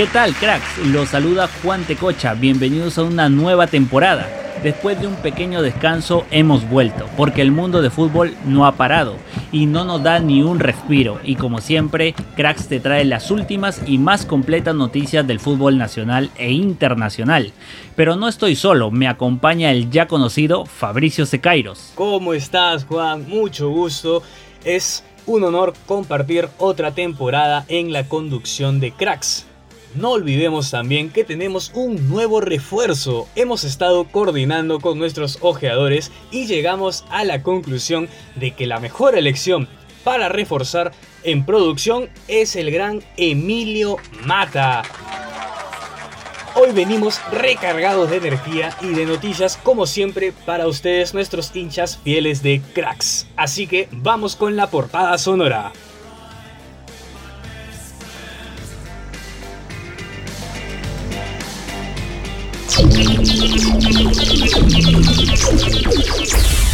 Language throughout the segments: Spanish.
¿Qué tal, cracks? Los saluda Juan Tecocha. Bienvenidos a una nueva temporada. Después de un pequeño descanso hemos vuelto, porque el mundo de fútbol no ha parado y no nos da ni un respiro. Y como siempre, Cracks te trae las últimas y más completas noticias del fútbol nacional e internacional. Pero no estoy solo, me acompaña el ya conocido Fabricio Secairos. ¿Cómo estás, Juan? Mucho gusto. Es un honor compartir otra temporada en la conducción de Cracks. No olvidemos también que tenemos un nuevo refuerzo. Hemos estado coordinando con nuestros ojeadores y llegamos a la conclusión de que la mejor elección para reforzar en producción es el gran Emilio Mata. Hoy venimos recargados de energía y de noticias como siempre para ustedes nuestros hinchas fieles de cracks. Así que vamos con la portada sonora.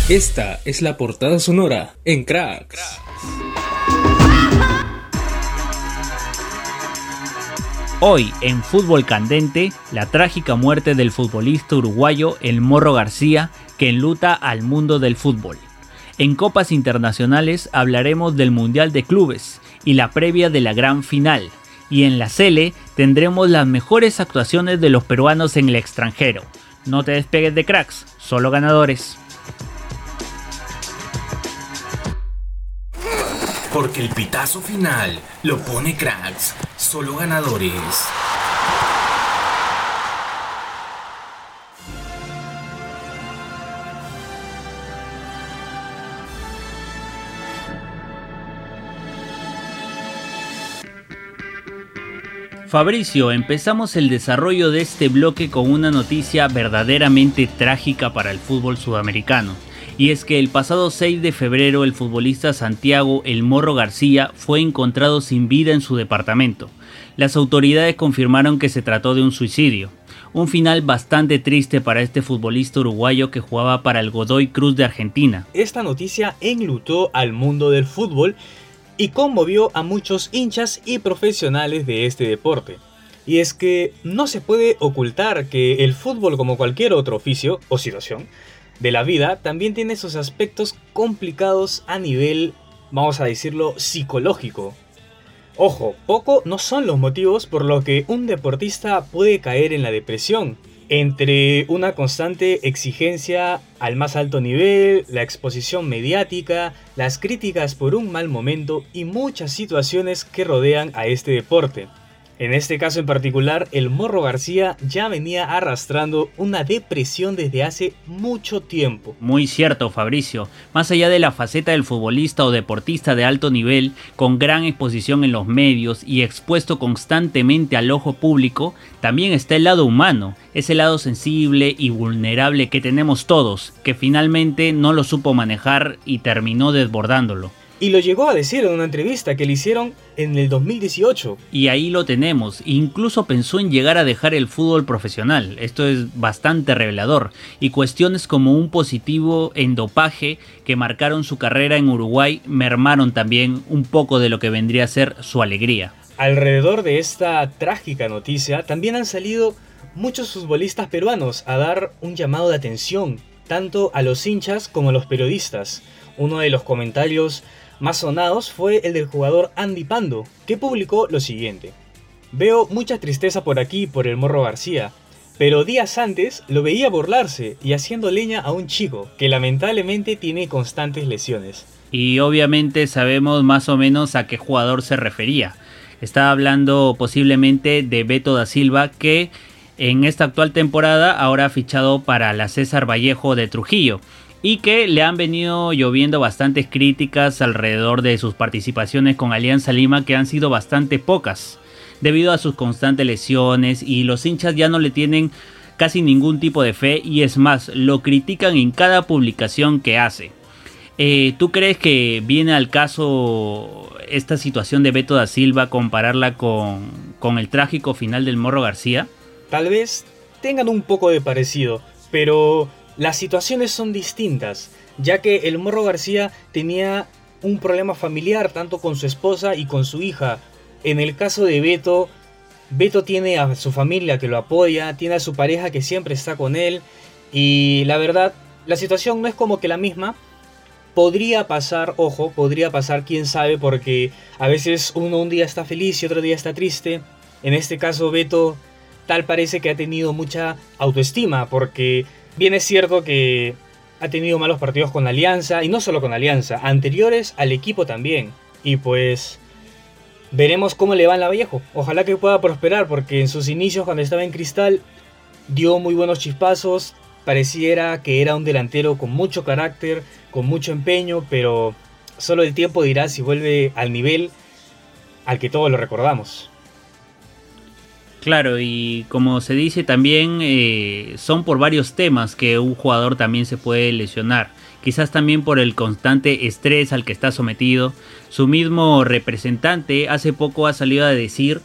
Esta es la portada sonora en Cracks. Hoy en Fútbol Candente, la trágica muerte del futbolista uruguayo El Morro García que enluta al mundo del fútbol. En copas internacionales hablaremos del Mundial de Clubes y la previa de la gran final. Y en la Cele tendremos las mejores actuaciones de los peruanos en el extranjero. No te despegues de cracks, solo ganadores. Porque el pitazo final lo pone cracks, solo ganadores. Fabricio, empezamos el desarrollo de este bloque con una noticia verdaderamente trágica para el fútbol sudamericano. Y es que el pasado 6 de febrero el futbolista Santiago El Morro García fue encontrado sin vida en su departamento. Las autoridades confirmaron que se trató de un suicidio. Un final bastante triste para este futbolista uruguayo que jugaba para el Godoy Cruz de Argentina. Esta noticia enlutó al mundo del fútbol y conmovió a muchos hinchas y profesionales de este deporte. Y es que no se puede ocultar que el fútbol como cualquier otro oficio o situación de la vida también tiene sus aspectos complicados a nivel, vamos a decirlo, psicológico. Ojo, poco no son los motivos por los que un deportista puede caer en la depresión, entre una constante exigencia al más alto nivel, la exposición mediática, las críticas por un mal momento y muchas situaciones que rodean a este deporte. En este caso en particular, el Morro García ya venía arrastrando una depresión desde hace mucho tiempo. Muy cierto, Fabricio. Más allá de la faceta del futbolista o deportista de alto nivel, con gran exposición en los medios y expuesto constantemente al ojo público, también está el lado humano, ese lado sensible y vulnerable que tenemos todos, que finalmente no lo supo manejar y terminó desbordándolo. Y lo llegó a decir en una entrevista que le hicieron en el 2018. Y ahí lo tenemos. Incluso pensó en llegar a dejar el fútbol profesional. Esto es bastante revelador. Y cuestiones como un positivo en dopaje que marcaron su carrera en Uruguay mermaron también un poco de lo que vendría a ser su alegría. Alrededor de esta trágica noticia también han salido muchos futbolistas peruanos a dar un llamado de atención, tanto a los hinchas como a los periodistas. Uno de los comentarios más sonados fue el del jugador Andy Pando, que publicó lo siguiente. Veo mucha tristeza por aquí por el Morro García, pero días antes lo veía burlarse y haciendo leña a un chico que lamentablemente tiene constantes lesiones. Y obviamente sabemos más o menos a qué jugador se refería. Estaba hablando posiblemente de Beto da Silva que en esta actual temporada ahora ha fichado para la César Vallejo de Trujillo y que le han venido lloviendo bastantes críticas alrededor de sus participaciones con Alianza Lima que han sido bastante pocas. debido a sus constantes lesiones y los hinchas ya no le tienen casi ningún tipo de fe y es más, lo critican en cada publicación que hace. Eh, ¿Tú crees que viene al caso esta situación de Beto da Silva compararla con, con el trágico final del Morro García? Tal vez tengan un poco de parecido, pero las situaciones son distintas, ya que el Morro García tenía un problema familiar tanto con su esposa y con su hija. En el caso de Beto, Beto tiene a su familia que lo apoya, tiene a su pareja que siempre está con él y la verdad, la situación no es como que la misma. Podría pasar, ojo, podría pasar, quién sabe, porque a veces uno un día está feliz y otro día está triste. En este caso, Beto tal parece que ha tenido mucha autoestima, porque bien es cierto que ha tenido malos partidos con Alianza, y no solo con Alianza, anteriores al equipo también. Y pues Veremos cómo le va en la Vallejo. Ojalá que pueda prosperar porque en sus inicios cuando estaba en Cristal dio muy buenos chispazos. Pareciera que era un delantero con mucho carácter, con mucho empeño, pero solo el tiempo dirá si vuelve al nivel al que todos lo recordamos. Claro, y como se dice también, eh, son por varios temas que un jugador también se puede lesionar quizás también por el constante estrés al que está sometido. Su mismo representante hace poco ha salido a decir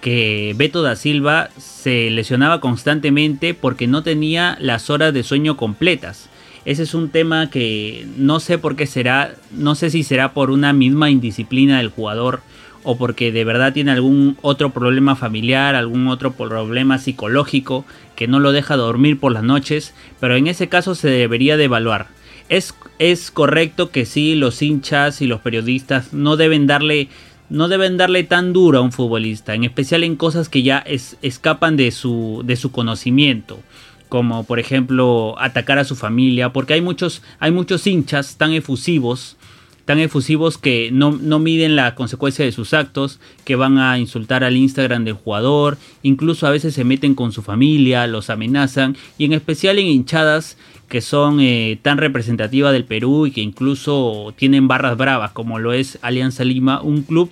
que Beto da Silva se lesionaba constantemente porque no tenía las horas de sueño completas. Ese es un tema que no sé por qué será, no sé si será por una misma indisciplina del jugador o porque de verdad tiene algún otro problema familiar, algún otro problema psicológico que no lo deja dormir por las noches, pero en ese caso se debería de evaluar. Es, es correcto que sí, los hinchas y los periodistas no deben darle no deben darle tan duro a un futbolista, en especial en cosas que ya escapan de su, de su conocimiento, como por ejemplo atacar a su familia, porque hay muchos, hay muchos hinchas tan efusivos, tan efusivos que no, no miden la consecuencia de sus actos, que van a insultar al Instagram del jugador, incluso a veces se meten con su familia, los amenazan, y en especial en hinchadas que son eh, tan representativas del Perú y que incluso tienen barras bravas, como lo es Alianza Lima, un club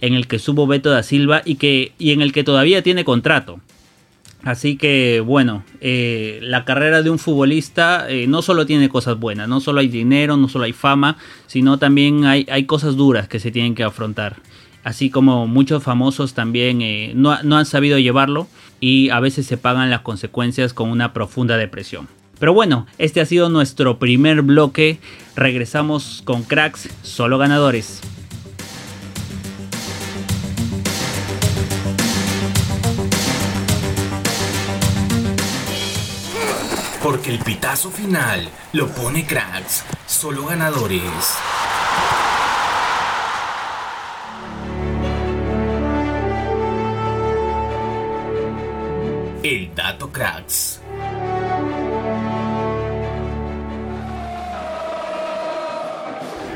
en el que subo Beto da Silva y, que, y en el que todavía tiene contrato. Así que bueno, eh, la carrera de un futbolista eh, no solo tiene cosas buenas, no solo hay dinero, no solo hay fama, sino también hay, cosas duras que se tienen que afrontar. Así como muchos famosos también no, no han sabido llevarlo y a veces se pagan las consecuencias con una profunda depresión. Pero bueno, este ha sido nuestro primer bloque. Regresamos con cracks, solo ganadores. Porque el pitazo final lo pone cracks, solo ganadores. El dato cracks.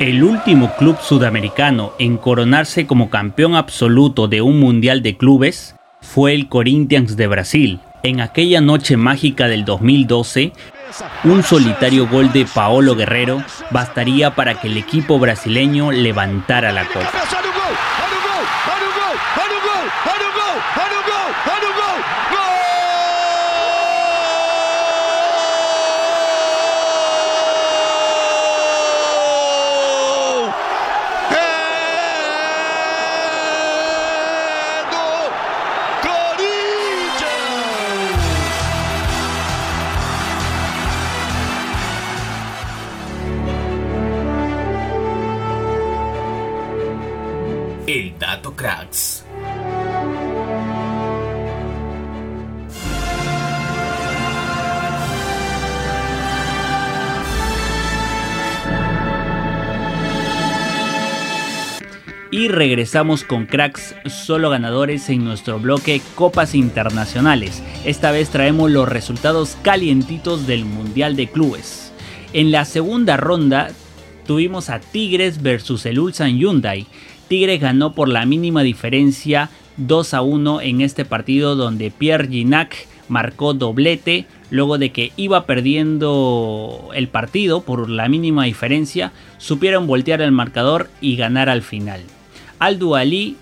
El último club sudamericano en coronarse como campeón absoluto de un mundial de clubes fue el Corinthians de Brasil. En aquella noche mágica del 2012, un solitario gol de Paolo Guerrero bastaría para que el equipo brasileño levantara la copa. Cracks. Y regresamos con cracks solo ganadores en nuestro bloque Copas Internacionales. Esta vez traemos los resultados calientitos del Mundial de Clubes. En la segunda ronda tuvimos a Tigres versus el Ulsan Hyundai. Tigres ganó por la mínima diferencia 2 a 1 en este partido donde Pierre Ginac marcó doblete luego de que iba perdiendo el partido por la mínima diferencia, supieron voltear el marcador y ganar al final. Aldo Ali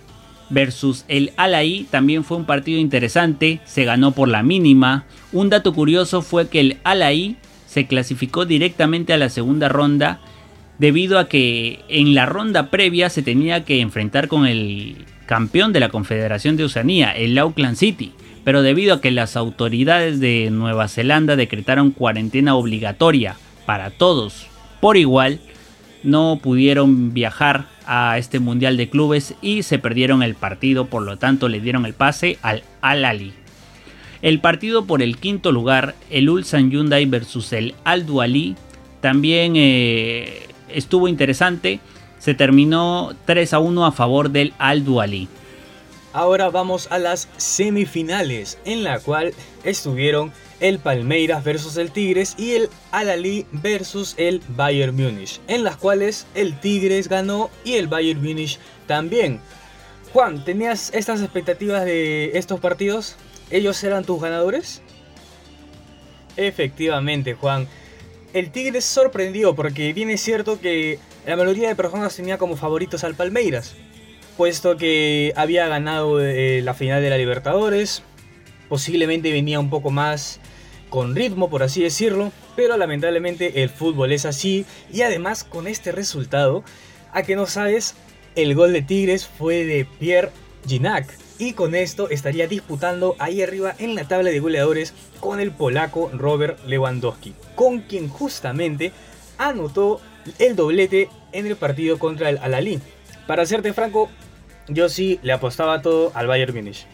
versus el Alaí también fue un partido interesante, se ganó por la mínima. Un dato curioso fue que el Alaí se clasificó directamente a la segunda ronda debido a que en la ronda previa se tenía que enfrentar con el campeón de la Confederación de Oceanía, el Auckland City, pero debido a que las autoridades de Nueva Zelanda decretaron cuarentena obligatoria para todos por igual, no pudieron viajar a este Mundial de Clubes y se perdieron el partido, por lo tanto le dieron el pase al Al-Ali. El partido por el quinto lugar, el Ulsan Hyundai versus el Al Duali, también eh, estuvo interesante. Se terminó 3 a 1 a favor del Al Duali. Ahora vamos a las semifinales, en la cual estuvieron el Palmeiras versus el Tigres y el Al-Ali versus el Bayern Múnich, en las cuales el Tigres ganó y el Bayern Múnich también. Juan, ¿tenías estas expectativas de estos partidos? ¿Ellos eran tus ganadores? Efectivamente, Juan. El Tigres sorprendió porque bien es cierto que la mayoría de personas tenía como favoritos al Palmeiras, puesto que había ganado eh, la final de la Libertadores, posiblemente venía un poco más con ritmo, por así decirlo, pero lamentablemente el fútbol es así y además con este resultado, a que no sabes, el gol de Tigres fue de Pierre Ginac y con esto estaría disputando ahí arriba en la tabla de goleadores con el polaco Robert Lewandowski, con quien justamente anotó el doblete en el partido contra el Alalí. Para serte franco, yo sí le apostaba todo al Bayern Munich.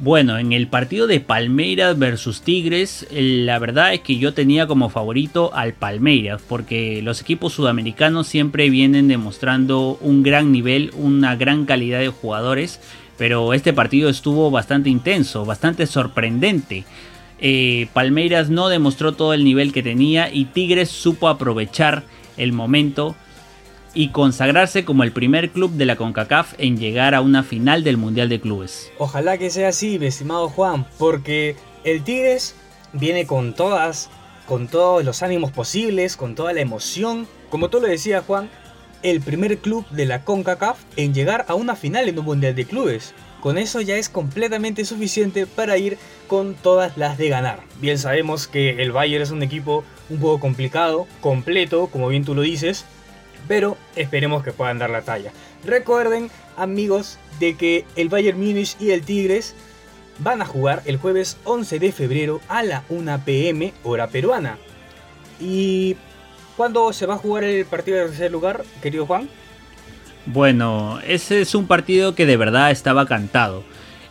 Bueno, en el partido de Palmeiras versus Tigres, la verdad es que yo tenía como favorito al Palmeiras, porque los equipos sudamericanos siempre vienen demostrando un gran nivel, una gran calidad de jugadores, pero este partido estuvo bastante intenso, bastante sorprendente. Eh, Palmeiras no demostró todo el nivel que tenía y Tigres supo aprovechar el momento y consagrarse como el primer club de la CONCACAF en llegar a una final del Mundial de Clubes. Ojalá que sea así, mi estimado Juan, porque el Tigres viene con todas, con todos los ánimos posibles, con toda la emoción. Como tú lo decías, Juan, el primer club de la CONCACAF en llegar a una final en un Mundial de Clubes. Con eso ya es completamente suficiente para ir con todas las de ganar. Bien sabemos que el Bayern es un equipo un poco complicado, completo, como bien tú lo dices, pero esperemos que puedan dar la talla. Recuerden, amigos, de que el Bayern Munich y el Tigres van a jugar el jueves 11 de febrero a la 1 pm hora peruana. ¿Y cuándo se va a jugar el partido de tercer lugar, querido Juan? Bueno, ese es un partido que de verdad estaba cantado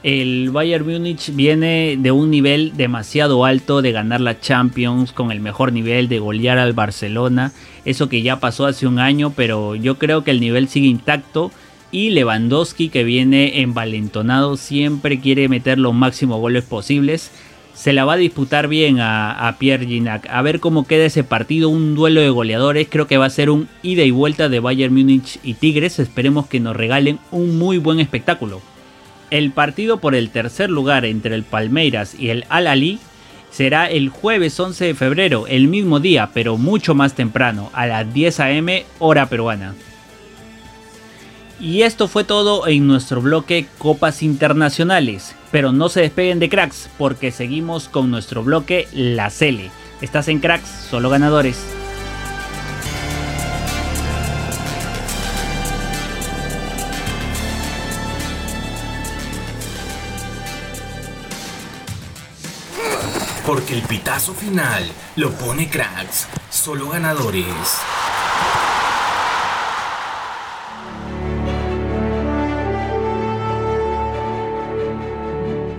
el Bayern Múnich viene de un nivel demasiado alto de ganar la Champions con el mejor nivel de golear al Barcelona. Eso que ya pasó hace un año, pero yo creo que el nivel sigue intacto. Y Lewandowski que viene envalentonado siempre quiere meter los máximos goles posibles. Se la va a disputar bien a, Pierre Ginac. A ver cómo queda ese partido, un duelo de goleadores. Creo que va a ser un ida y vuelta de Bayern Múnich y Tigres. Esperemos que nos regalen un muy buen espectáculo. El partido por el tercer lugar entre el Palmeiras y el Al-Ali será el jueves 11 de febrero, el mismo día, pero mucho más temprano, a las 10 am hora peruana. Y esto fue todo en nuestro bloque Copas Internacionales, pero no se despeguen de cracks porque seguimos con nuestro bloque La Cele. Estás en cracks, solo ganadores. Porque el pitazo final lo pone cracks, solo ganadores.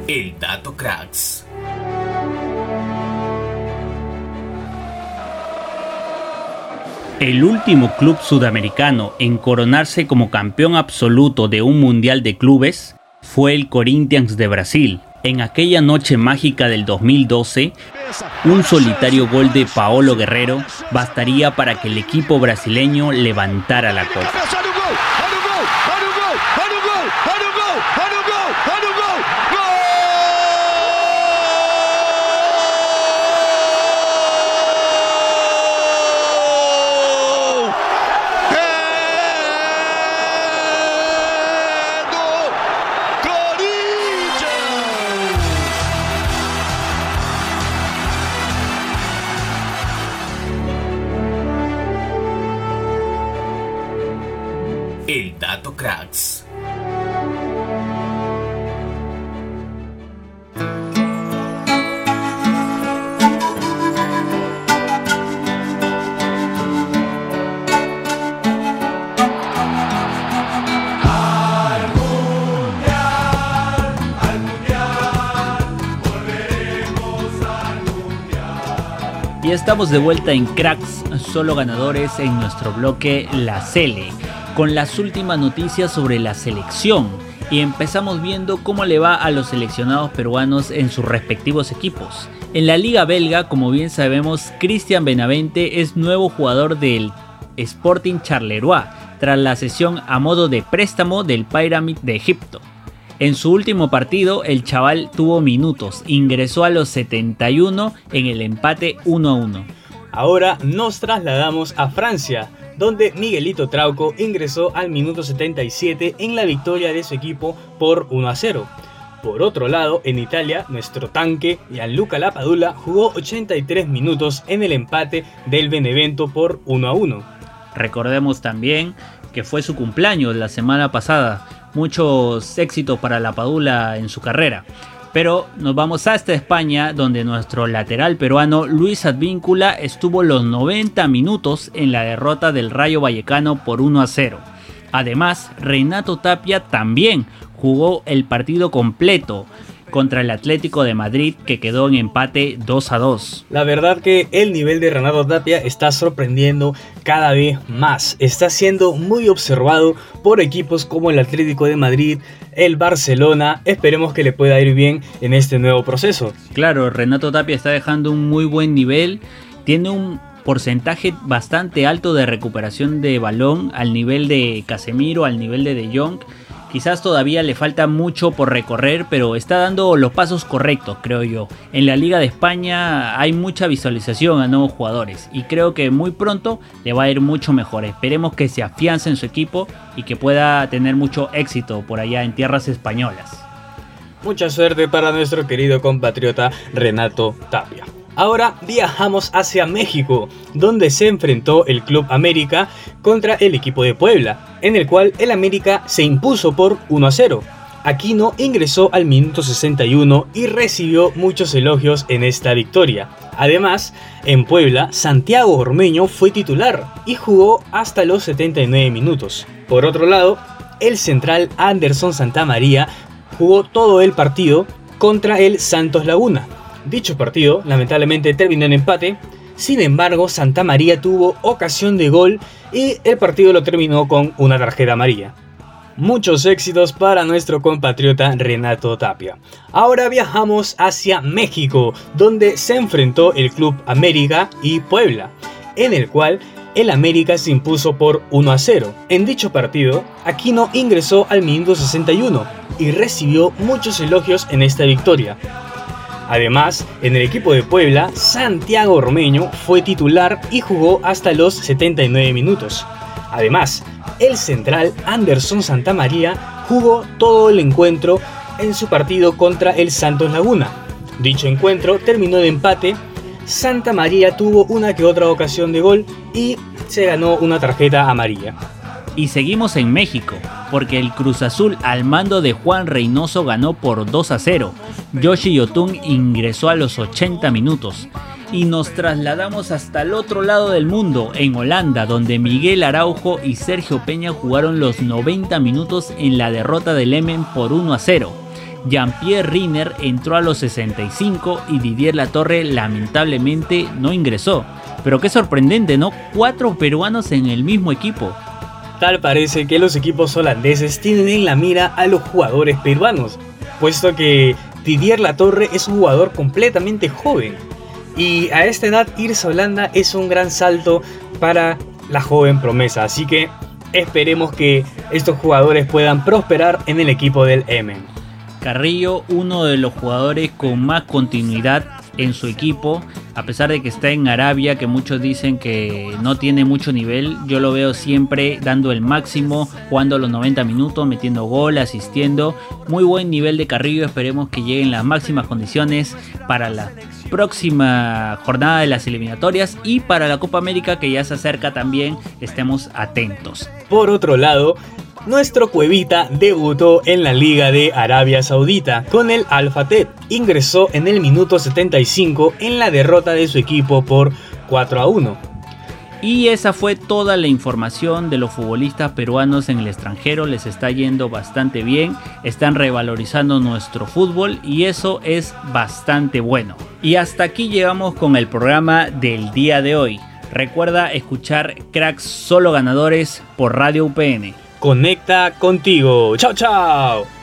El dato cracks. El último club sudamericano en coronarse como campeón absoluto de un mundial de clubes fue el Corinthians de Brasil, en aquella noche mágica del 2012, un solitario gol de Paolo Guerrero bastaría para que el equipo brasileño levantara la copa. Cracks. Y estamos de vuelta en Cracks, solo ganadores en nuestro bloque La Cele, con las últimas noticias sobre la selección. Y empezamos viendo cómo le va a los seleccionados peruanos en sus respectivos equipos. En la liga belga, como bien sabemos, Cristian Benavente es nuevo jugador del Sporting Charleroi, tras la sesión a modo de préstamo del Pyramid de Egipto. En su último partido, el chaval tuvo minutos, ingresó a los 71 en el empate 1 a 1. Ahora nos trasladamos a Francia, donde Miguelito Trauco ingresó al minuto 77 en la victoria de su equipo por 1 a 0. Por otro lado, en Italia, nuestro tanque Gianluca Lapadula jugó 83 minutos en el empate del Benevento por 1 a 1. Recordemos también que fue su cumpleaños la semana pasada, muchos éxitos para la Padula en su carrera. Pero nos vamos hasta España, donde nuestro lateral peruano Luis Advíncula estuvo los 90 minutos en la derrota del Rayo Vallecano por 1 a 0. Además, Renato Tapia también jugó el partido completo, contra el Atlético de Madrid que quedó en empate 2 a 2. La verdad que el nivel de Renato Tapia está sorprendiendo cada vez más. Está siendo muy observado por equipos como el Atlético de Madrid, el Barcelona. Esperemos que le pueda ir bien en este nuevo proceso. Claro, Renato Tapia está dejando un muy buen nivel. Tiene un porcentaje bastante alto de recuperación de balón al nivel de Casemiro, al nivel de De Jong Quizás todavía le falta mucho por recorrer, pero está dando los pasos correctos, creo yo. En la Liga de España hay mucha visualización a nuevos jugadores y creo que muy pronto le va a ir mucho mejor. Esperemos que se afiance en su equipo y que pueda tener mucho éxito por allá en tierras españolas. Mucha suerte para nuestro querido compatriota Renato Tapia. Ahora viajamos hacia México, donde se enfrentó el Club América contra el equipo de Puebla, en el cual el América se impuso por 1 a 0. Aquino ingresó al minuto 61 y recibió muchos elogios en esta victoria. Además, en Puebla, Santiago Ormeño fue titular y jugó hasta los 79 minutos. Por otro lado, el central Anderson Santamaría jugó todo el partido contra el Santos Laguna, Dicho partido lamentablemente terminó en empate, sin embargo Santa María tuvo ocasión de gol y el partido lo terminó con una tarjeta amarilla. Muchos éxitos para nuestro compatriota Renato Tapia. Ahora viajamos hacia México, donde se enfrentó el Club América y Puebla, en el cual el América se impuso por 1 a 0. En dicho partido, Aquino ingresó al minuto 61 y recibió muchos elogios en esta victoria, Además, en el equipo de Puebla, Santiago Ormeño fue titular y jugó hasta los 79 minutos. Además, el central Anderson Santamaría jugó todo el encuentro en su partido contra el Santos Laguna. Dicho encuentro terminó de empate, Santa María tuvo una que otra ocasión de gol y se ganó una tarjeta amarilla. Y seguimos en México, porque el Cruz Azul al mando de Juan Reynoso ganó por 2 a 0. Yoshi Yotun ingresó a los 80 minutos. Y nos trasladamos hasta el otro lado del mundo, en Holanda, donde Miguel Araujo y Sergio Peña jugaron los 90 minutos en la derrota del Emen por 1 a 0. Jean-Pierre Riner entró a los 65 y Didier Latorre lamentablemente no ingresó. Pero qué sorprendente, ¿no? Cuatro peruanos en el mismo equipo. Tal parece que los equipos holandeses tienen en la mira a los jugadores peruanos, puesto que Didier Latorre es un jugador completamente joven. Y a esta edad irse a Holanda es un gran salto para la joven promesa. Así que esperemos que estos jugadores puedan prosperar en el equipo del M. Carrillo, uno de los jugadores con más continuidad en su equipo, a pesar de que está en Arabia, que muchos dicen que no tiene mucho nivel, yo lo veo siempre dando el máximo, jugando los 90 minutos, metiendo gol, asistiendo. Muy buen nivel de Carrillo, esperemos que lleguen las máximas condiciones para la próxima jornada de las eliminatorias y para la Copa América que ya se acerca también, estemos atentos. Por otro lado, Nuestro Cuevita debutó en la Liga de Arabia Saudita con el Al Fateh. Ingresó en el minuto 75 en la derrota de su equipo por 4 a 1. Y esa fue toda la información de los futbolistas peruanos en el extranjero. Les está yendo bastante bien. Están revalorizando nuestro fútbol y eso es bastante bueno. Y hasta aquí llegamos con el programa del día de hoy. Recuerda escuchar Cracks Solo Ganadores por Radio UPN. Conecta contigo. Chao, chao.